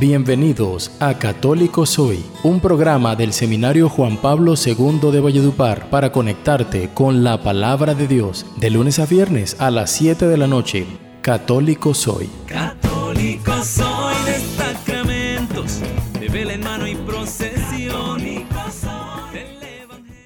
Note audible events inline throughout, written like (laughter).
Bienvenidos a Católico Soy, un programa del Seminario Juan Pablo II de Valledupar para conectarte con la palabra de Dios de lunes a viernes a las 7 de la noche. Católico Soy. Católico soy de sacramentos, de vela en mano y procesión.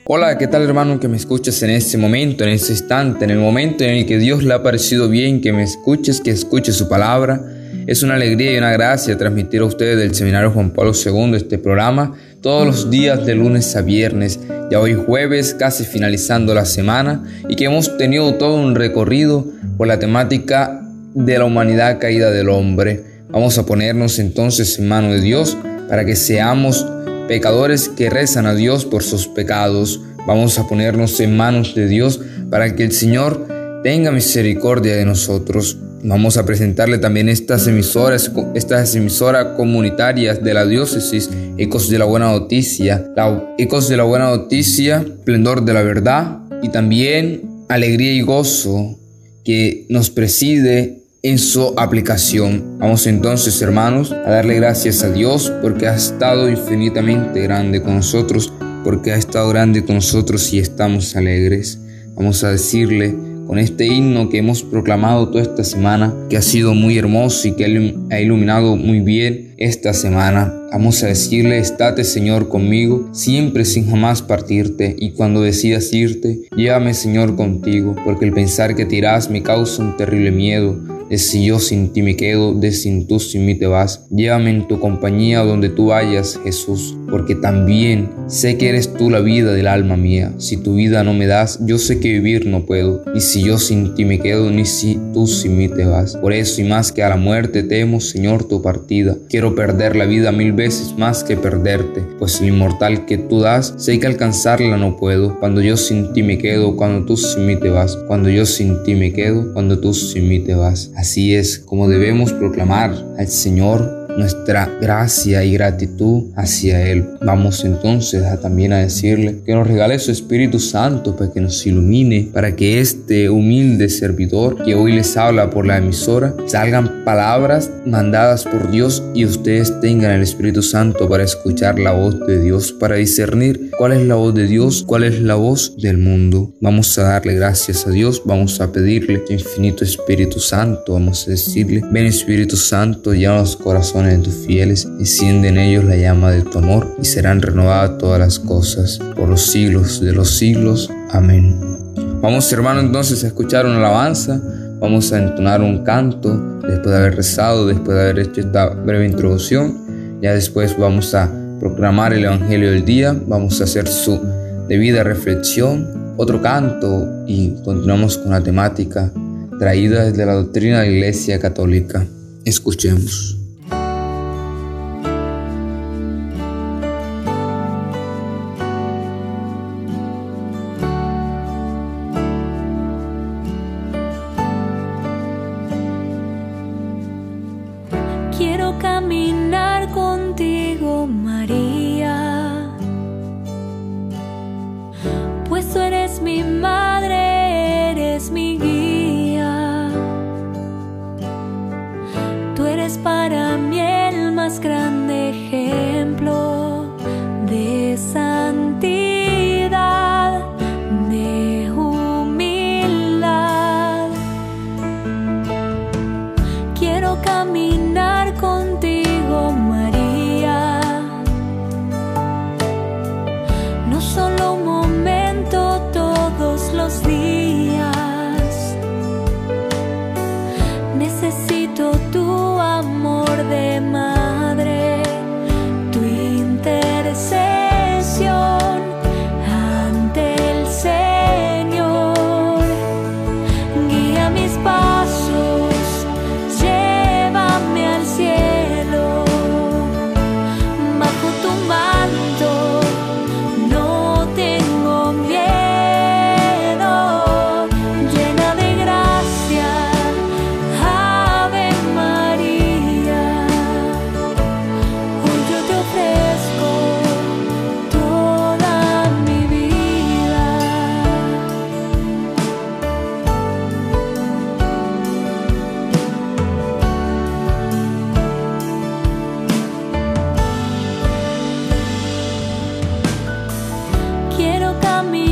Hola, ¿qué tal hermano que me escuchas en este momento, en este instante, en el momento en el que Dios le ha parecido bien que me escuches, que escuches su palabra? Es una alegría y una gracia transmitir a ustedes del Seminario Juan Pablo II este programa todos los días de lunes a viernes, ya hoy jueves, casi finalizando la semana, y que hemos tenido todo un recorrido por la temática de la humanidad caída del hombre. Vamos a ponernos entonces en mano de Dios para que seamos pecadores que rezan a Dios por sus pecados. Vamos a ponernos en manos de Dios para que el Señor tenga misericordia de nosotros. Vamos a presentarle también estas emisoras, estas emisoras comunitarias de la diócesis, Ecos de la Buena Noticia, la, Ecos de la Buena Noticia, Esplendor de la Verdad y también Alegría y Gozo que nos preside en su aplicación. Vamos entonces, hermanos, a darle gracias a Dios porque ha estado infinitamente grande con nosotros, porque ha estado grande con nosotros y estamos alegres. Vamos a decirle con este himno que hemos proclamado toda esta semana, que ha sido muy hermoso y que ha iluminado muy bien esta semana. Vamos a decirle, estate Señor conmigo, siempre sin jamás partirte, y cuando decidas irte, llévame Señor contigo, porque el pensar que te irás me causa un terrible miedo de si yo sin ti me quedo, de sin tú sin mí te vas. Llévame en tu compañía donde tú vayas, Jesús, porque también sé que eres tú la vida del alma mía. Si tu vida no me das, yo sé que vivir no puedo, ni si yo sin ti me quedo, ni si tú sin mí te vas. Por eso y más que a la muerte temo, Señor, tu partida. Quiero perder la vida mil veces más que perderte, pues el inmortal que tú das, sé que alcanzarla no puedo. Cuando yo sin ti me quedo, cuando tú sin mí te vas. Cuando yo sin ti me quedo, cuando tú sin mí te vas. Así es como debemos proclamar al Señor nuestra gracia y gratitud hacia Él. Vamos entonces también a decirle que nos regale su Espíritu Santo para que nos ilumine, para que este humilde servidor que hoy les habla por la emisora salgan palabras mandadas por Dios y ustedes tengan el Espíritu Santo para escuchar la voz de Dios, para discernir cuál es la voz de Dios, cuál es la voz del mundo. Vamos a darle gracias a Dios, vamos a pedirle infinito Espíritu Santo, vamos a decirle, ven Espíritu Santo, llena los corazones de tus fieles, enciende en ellos la llama de tu amor y serán renovadas todas las cosas por los siglos de los siglos. Amén. Vamos hermano entonces a escuchar una alabanza, vamos a entonar un canto después de haber rezado, después de haber hecho esta breve introducción. Ya después vamos a proclamar el Evangelio del día, vamos a hacer su debida reflexión, otro canto y continuamos con la temática traída desde la doctrina de la Iglesia Católica. Escuchemos. về mà me.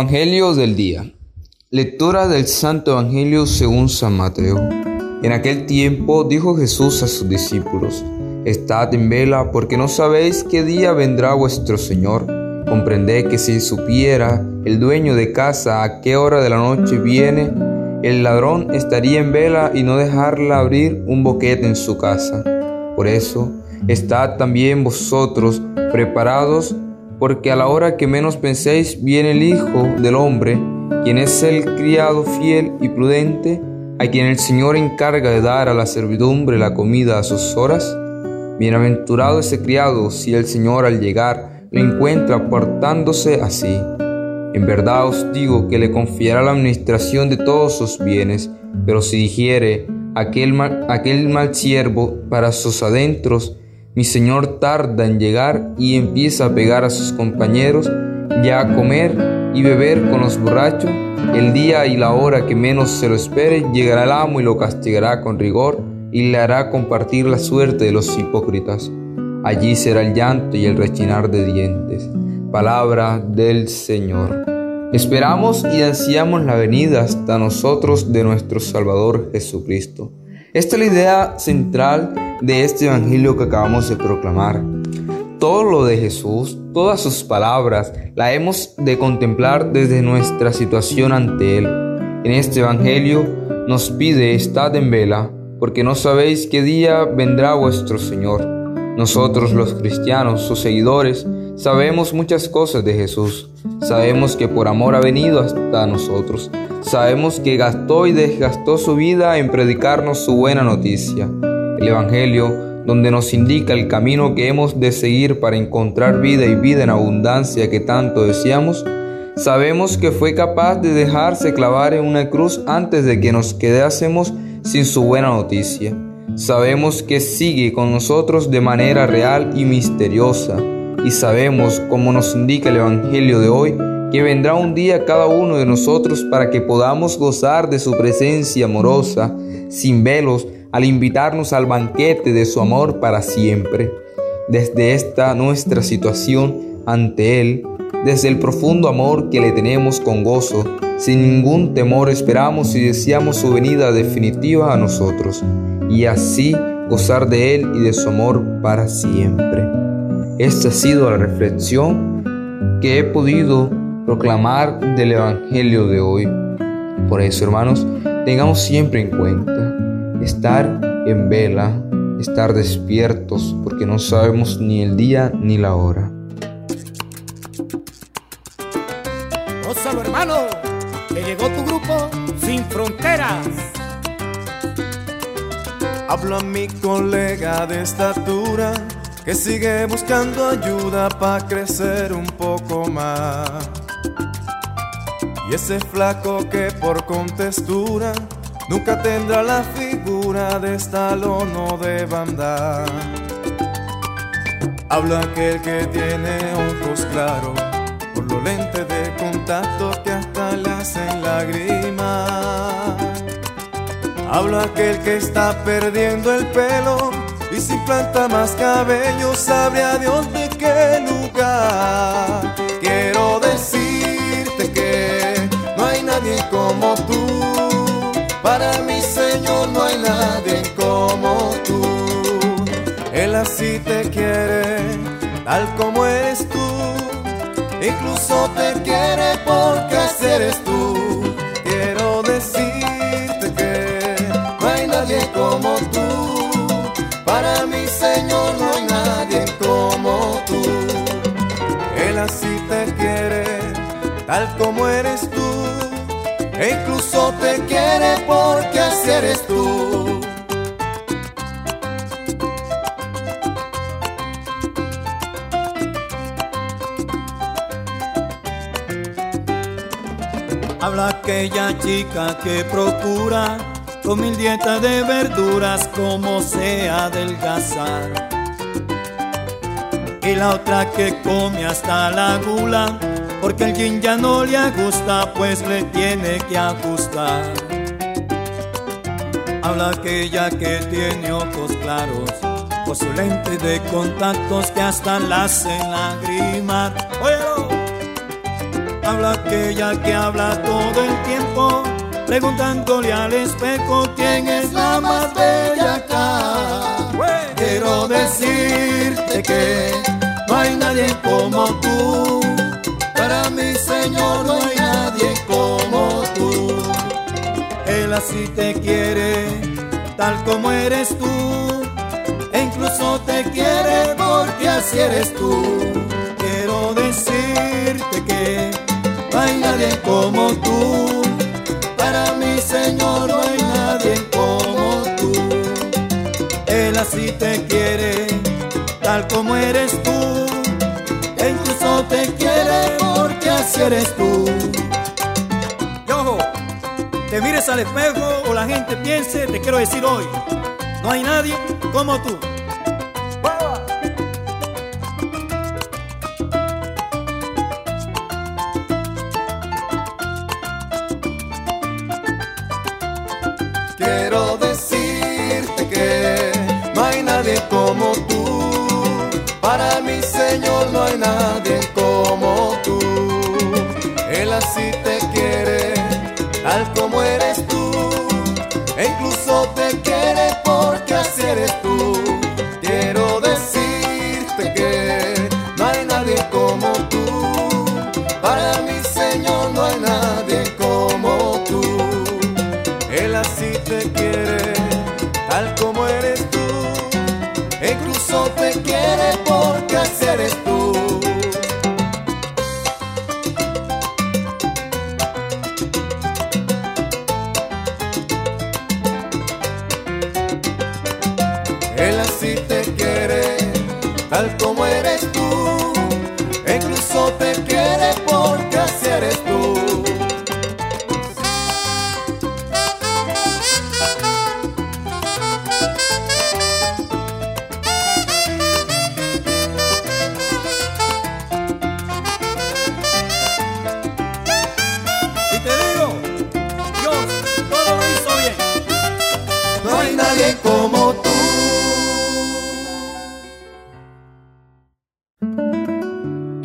Evangelio del día. Lectura del Santo Evangelio según San Mateo. En aquel tiempo dijo Jesús a sus discípulos, Estad en vela porque no sabéis qué día vendrá vuestro Señor. Comprended que si supiera el dueño de casa a qué hora de la noche viene, el ladrón estaría en vela y no dejarla abrir un boquete en su casa. Por eso, estad también vosotros preparados porque a la hora que menos penséis viene el Hijo del Hombre, quien es el criado fiel y prudente, a quien el Señor encarga de dar a la servidumbre la comida a sus horas. Bienaventurado ese criado si el Señor al llegar lo encuentra portándose así. En verdad os digo que le confiará la administración de todos sus bienes, pero si dijere aquel aquel mal siervo para sus adentros, mi señor tarda en llegar y empieza a pegar a sus compañeros, ya a comer y beber con los borrachos. El día y la hora que menos se lo espere, llegará el amo y lo castigará con rigor y le hará compartir la suerte de los hipócritas. Allí será el llanto y el rechinar de dientes. Palabra del Señor. Esperamos y ansiamos la venida hasta nosotros de nuestro Salvador Jesucristo. Esta es la idea central de este Evangelio que acabamos de proclamar. Todo lo de Jesús, todas sus palabras, la hemos de contemplar desde nuestra situación ante Él. En este Evangelio nos pide, estad en vela, porque no sabéis qué día vendrá vuestro Señor. Nosotros los cristianos, sus seguidores, sabemos muchas cosas de Jesús. Sabemos que por amor ha venido hasta nosotros sabemos que gastó y desgastó su vida en predicarnos su buena noticia, el Evangelio, donde nos indica el camino que hemos de seguir para encontrar vida y vida en abundancia que tanto deseamos, sabemos que fue capaz de dejarse clavar en una cruz antes de que nos quedásemos sin su buena noticia. Sabemos que sigue con nosotros de manera real y misteriosa, y sabemos, como nos indica el Evangelio de hoy, que vendrá un día cada uno de nosotros para que podamos gozar de su presencia amorosa, sin velos, al invitarnos al banquete de su amor para siempre. Desde esta nuestra situación ante Él, desde el profundo amor que le tenemos con gozo, sin ningún temor esperamos y deseamos su venida definitiva a nosotros, y así gozar de Él y de su amor para siempre. Esta ha sido la reflexión que he podido proclamar del Evangelio de hoy. Por eso, hermanos, tengamos siempre en cuenta estar en vela, estar despiertos, porque no sabemos ni el día ni la hora. Gózalo, hermano, que llegó tu grupo sin fronteras. Hablo a mi colega de estatura que sigue buscando ayuda para crecer un poco más. Y ese flaco que por contextura nunca tendrá la figura de estalón o de banda. Habla aquel que tiene ojos claros por los lentes de contacto que hasta le hacen lágrimas. Habla aquel que está perdiendo el pelo y si planta más cabello sabe a Dios de qué lugar. Quiero decirte así te quiere, tal como eres tú. Incluso te quiere porque así eres tú. Quiero decirte que no hay nadie como tú. Para mi Señor no hay nadie como tú. Él así te quiere, tal como eres tú. E incluso te quiere porque así eres tú. Habla aquella chica que procura con mil dietas de verduras como sea adelgazar. Y la otra que come hasta la gula, porque el gin ya no le gusta, pues le tiene que ajustar. Habla aquella que tiene ojos claros, con su lente de contactos que hasta la hacen. Habla aquella que habla todo el tiempo, preguntándole al espejo quién es la más bella acá. Quiero decirte que no hay nadie como tú, para mi Señor no hay nadie como tú. Él así te quiere, tal como eres tú, e incluso te quiere porque así eres tú. Quiero decirte que no hay nadie como tú, para mi Señor no hay nadie como tú. Él así te quiere, tal como eres tú, e incluso te quiere porque así eres tú. Y ojo, te mires al espejo o la gente piense, te quiero decir hoy, no hay nadie como tú. Para mi Señor no hay nadie como tú. Él así te quiere, tal como eres tú. E incluso te quiere porque así eres tú.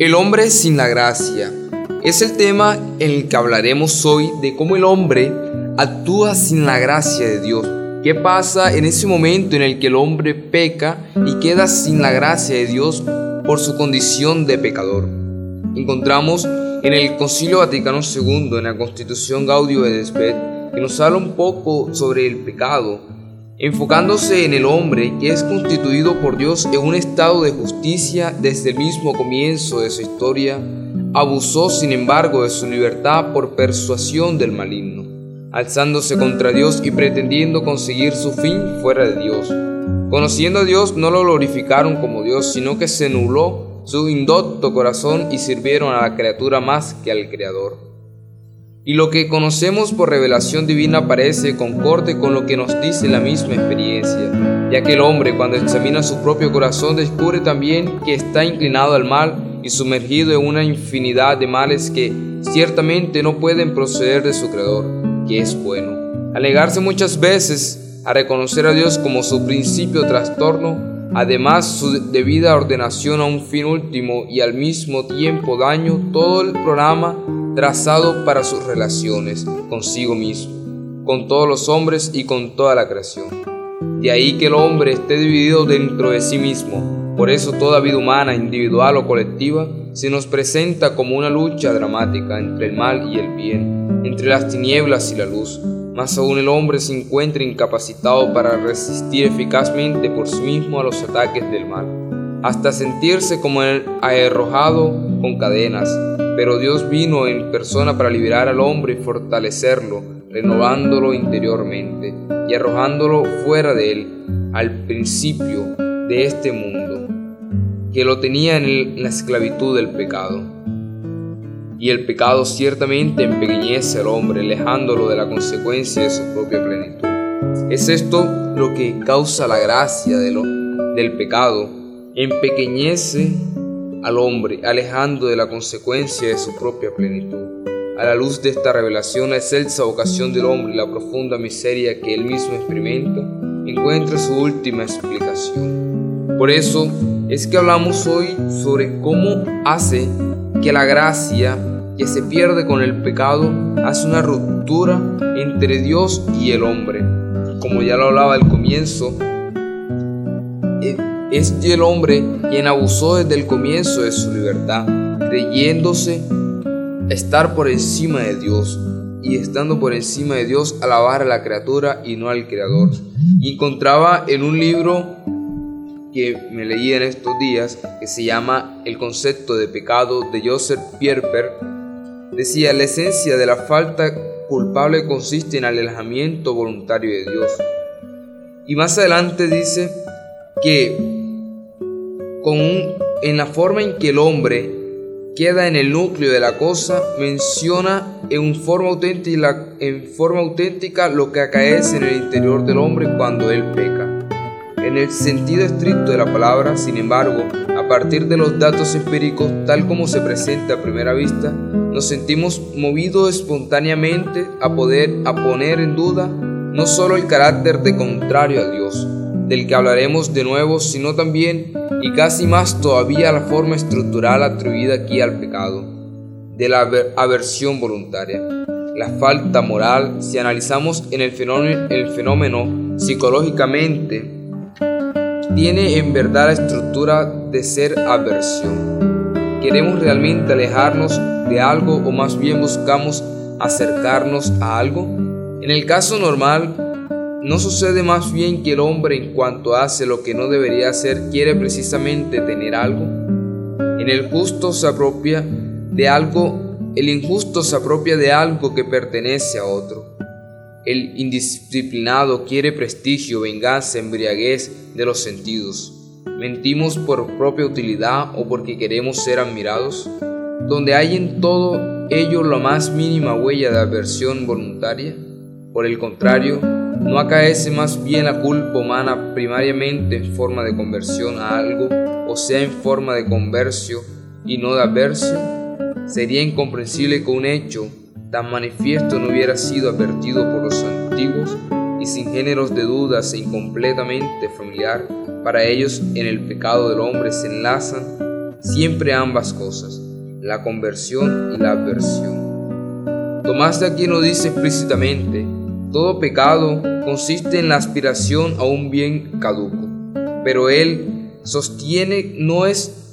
El hombre sin la gracia es el tema en el que hablaremos hoy de cómo el hombre actúa sin la gracia de Dios. ¿Qué pasa en ese momento en el que el hombre peca y queda sin la gracia de Dios por su condición de pecador? Encontramos en el Concilio Vaticano II, en la Constitución Gaudio et Spes, que nos habla un poco sobre el pecado, enfocándose en el hombre que es constituido por Dios en un estado de justicia desde el mismo comienzo de su historia, abusó sin embargo de su libertad por persuasión del maligno, alzándose contra Dios y pretendiendo conseguir su fin fuera de Dios. Conociendo a Dios no lo glorificaron como Dios, sino que se nubló su indocto corazón y sirvieron a la criatura más que al Creador. Y lo que conocemos por revelación divina parece concorde con lo que nos dice la misma experiencia, ya que el hombre cuando examina su propio corazón descubre también que está inclinado al mal y sumergido en una infinidad de males que ciertamente no pueden proceder de su Creador, que es bueno. Alegarse muchas veces a reconocer a Dios como su principio trastorno, además su debida ordenación a un fin último y al mismo tiempo daño todo el programa trazado para sus relaciones consigo mismo, con todos los hombres y con toda la creación. De ahí que el hombre esté dividido dentro de sí mismo. Por eso toda vida humana, individual o colectiva, se nos presenta como una lucha dramática entre el mal y el bien, entre las tinieblas y la luz. Más aún el hombre se encuentra incapacitado para resistir eficazmente por sí mismo a los ataques del mal, hasta sentirse como arrojado con cadenas, pero Dios vino en persona para liberar al hombre y fortalecerlo, renovándolo interiormente y arrojándolo fuera de él, al principio de este mundo, que lo tenía en la esclavitud del pecado. Y el pecado ciertamente empequeñece al hombre, alejándolo de la consecuencia de su propia plenitud. Es esto lo que causa la gracia del pecado, empequeñece al hombre, alejando de la consecuencia de su propia plenitud. A la luz de esta revelación, la excelsa vocación del hombre y la profunda miseria que él mismo experimenta, encuentra su última explicación. Por eso es que hablamos hoy sobre cómo hace que la gracia que se pierde con el pecado hace una ruptura entre Dios y el hombre. Como ya lo hablaba al comienzo, es el hombre quien abusó desde el comienzo de su libertad, creyéndose estar por encima de Dios y estando por encima de Dios alabar a la criatura y no al creador. Y encontraba en un libro que me leí en estos días que se llama El concepto de pecado de Joseph Pierper, decía la esencia de la falta culpable consiste en el alejamiento voluntario de Dios. Y más adelante dice que en la forma en que el hombre queda en el núcleo de la cosa, menciona en forma auténtica, en forma auténtica lo que acaece en el interior del hombre cuando él peca. En el sentido estricto de la palabra, sin embargo, a partir de los datos empíricos tal como se presenta a primera vista, nos sentimos movidos espontáneamente a poder a poner en duda no solo el carácter de contrario a Dios, del que hablaremos de nuevo, sino también y casi más todavía la forma estructural atribuida aquí al pecado, de la aversión voluntaria. La falta moral, si analizamos en el fenómeno, el fenómeno psicológicamente, tiene en verdad la estructura de ser aversión. ¿Queremos realmente alejarnos de algo o más bien buscamos acercarnos a algo? En el caso normal, ¿No sucede más bien que el hombre en cuanto hace lo que no debería hacer quiere precisamente tener algo? En el justo se apropia de algo, el injusto se apropia de algo que pertenece a otro. El indisciplinado quiere prestigio, venganza, embriaguez de los sentidos. ¿Mentimos por propia utilidad o porque queremos ser admirados? Donde hay en todo ello la más mínima huella de aversión voluntaria. Por el contrario, ¿No acaece más bien la culpa humana primariamente en forma de conversión a algo, o sea, en forma de conversión y no de aversión? Sería incomprensible que un hecho tan manifiesto no hubiera sido advertido por los antiguos y sin géneros de dudas e incompletamente familiar. Para ellos en el pecado del hombre se enlazan siempre ambas cosas, la conversión y la aversión. Tomás de aquí no dice explícitamente todo pecado consiste en la aspiración a un bien caduco, pero él sostiene no es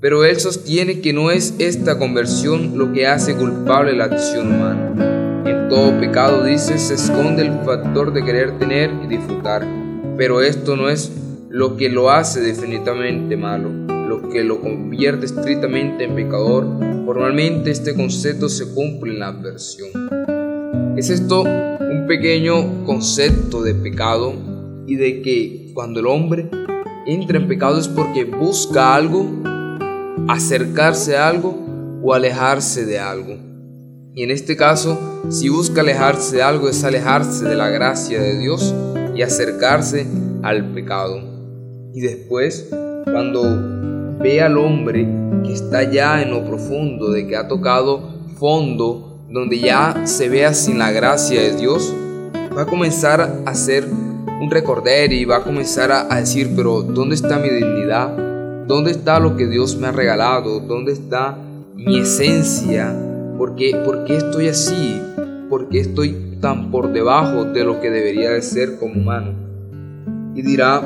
pero él sostiene que no es esta conversión lo que hace culpable la acción humana. En todo pecado, dice, se esconde el factor de querer tener y disfrutar, pero esto no es lo que lo hace definitivamente malo. Lo que lo convierte estrictamente en pecador Formalmente este concepto se cumple en la adversión. Es esto un pequeño concepto de pecado y de que cuando el hombre entra en pecado es porque busca algo, acercarse a algo o alejarse de algo. Y en este caso, si busca alejarse de algo es alejarse de la gracia de Dios y acercarse al pecado. Y después, cuando ve al hombre que está ya en lo profundo, de que ha tocado fondo, donde ya se vea sin la gracia de Dios, va a comenzar a hacer un recorder y va a comenzar a, decir, pero ¿dónde está mi dignidad? ¿Dónde está lo que Dios me ha regalado? ¿Dónde está mi esencia? ¿Por qué, ¿Por qué estoy así? ¿Por qué estoy tan por debajo de lo que debería de ser como humano? Y dirá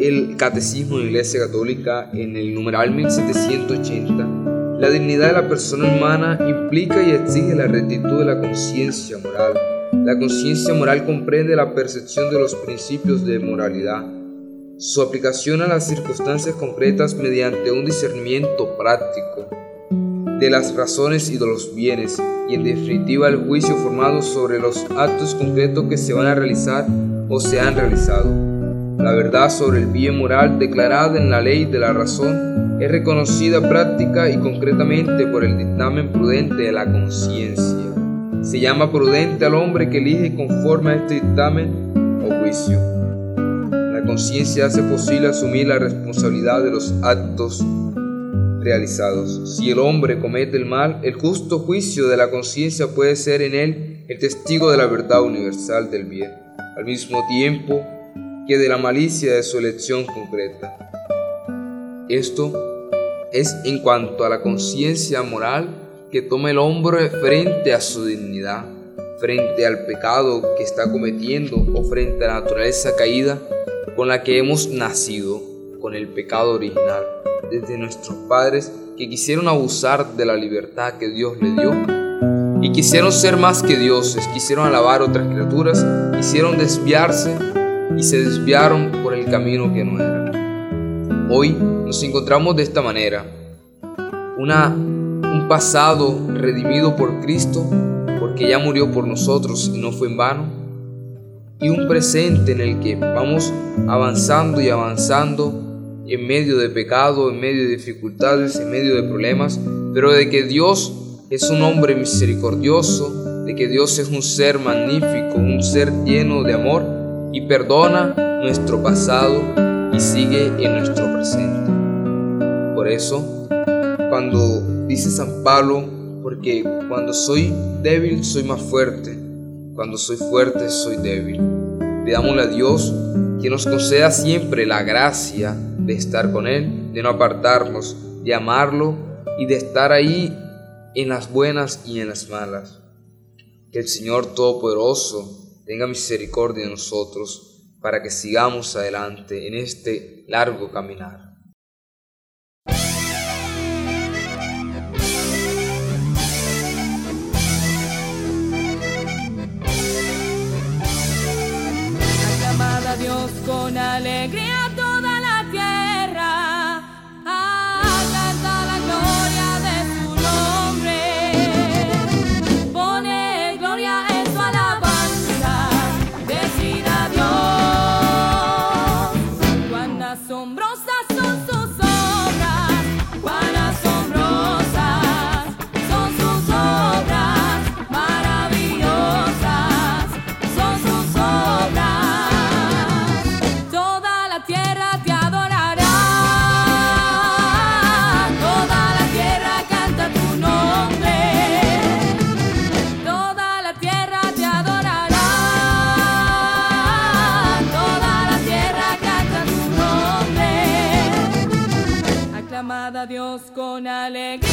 el Catecismo de la Iglesia Católica en el numeral 1780, la dignidad de la persona humana implica y exige la rectitud de la conciencia moral la conciencia moral comprende la percepción de los principios de moralidad, su aplicación a las circunstancias concretas mediante un discernimiento práctico de las razones y de los bienes, y en definitiva el juicio formado sobre los actos concretos que se van a realizar o se han realizado. La verdad sobre el bien moral declarada en la ley de la razón es reconocida práctica y concretamente por el dictamen prudente de la conciencia. Se llama prudente al hombre que elige conforme a este dictamen o juicio. La conciencia hace posible asumir la responsabilidad de los actos realizados. Si el hombre comete el mal, el justo juicio de la conciencia puede ser en él el testigo de la verdad universal del bien, al mismo tiempo que de la malicia de su elección concreta. Esto es en cuanto a la conciencia moral que tome el hombro frente a su dignidad, frente al pecado que está cometiendo o frente a la naturaleza caída con la que hemos nacido, con el pecado original, desde nuestros padres que quisieron abusar de la libertad que Dios le dio y quisieron ser más que dioses, quisieron alabar otras criaturas, quisieron desviarse y se desviaron por el camino que no era. Hoy nos encontramos de esta manera, una un pasado redimido por Cristo, porque ya murió por nosotros y no fue en vano, y un presente en el que vamos avanzando y avanzando en medio de pecado, en medio de dificultades, en medio de problemas, pero de que Dios es un hombre misericordioso, de que Dios es un ser magnífico, un ser lleno de amor y perdona nuestro pasado y sigue en nuestro presente. Por eso, cuando dice San Pablo, porque cuando soy débil soy más fuerte, cuando soy fuerte soy débil. Pidámosle a Dios que nos conceda siempre la gracia de estar con Él, de no apartarnos, de amarlo y de estar ahí en las buenas y en las malas. Que el Señor Todopoderoso tenga misericordia de nosotros para que sigamos adelante en este largo caminar. Dios con alegría Dios con alegría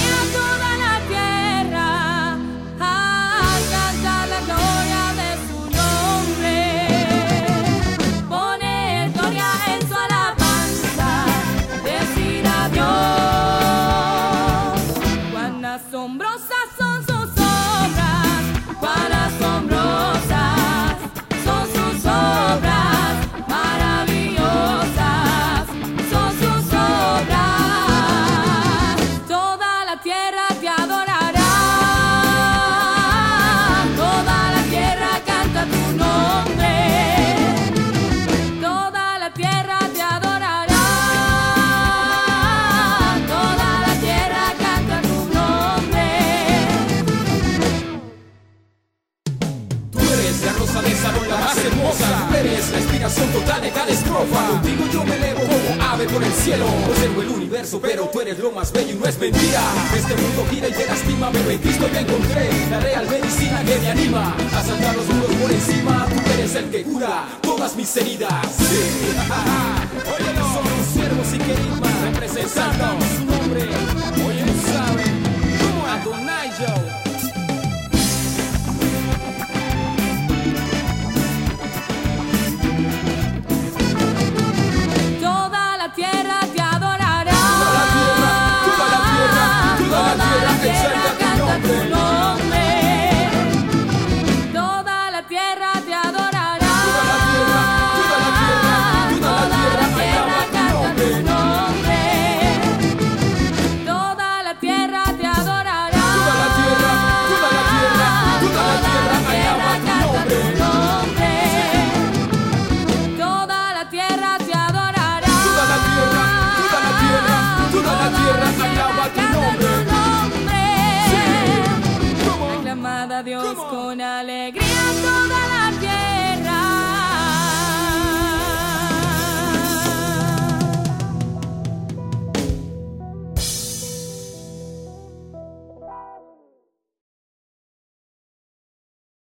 mentira. Este mundo gira y te lastima, pero en Cristo ya encontré la real medicina que me anima a saltar los muros por encima. Tú eres el que cura todas mis heridas. Sí. (laughs) Oye, somos siervos y queridos.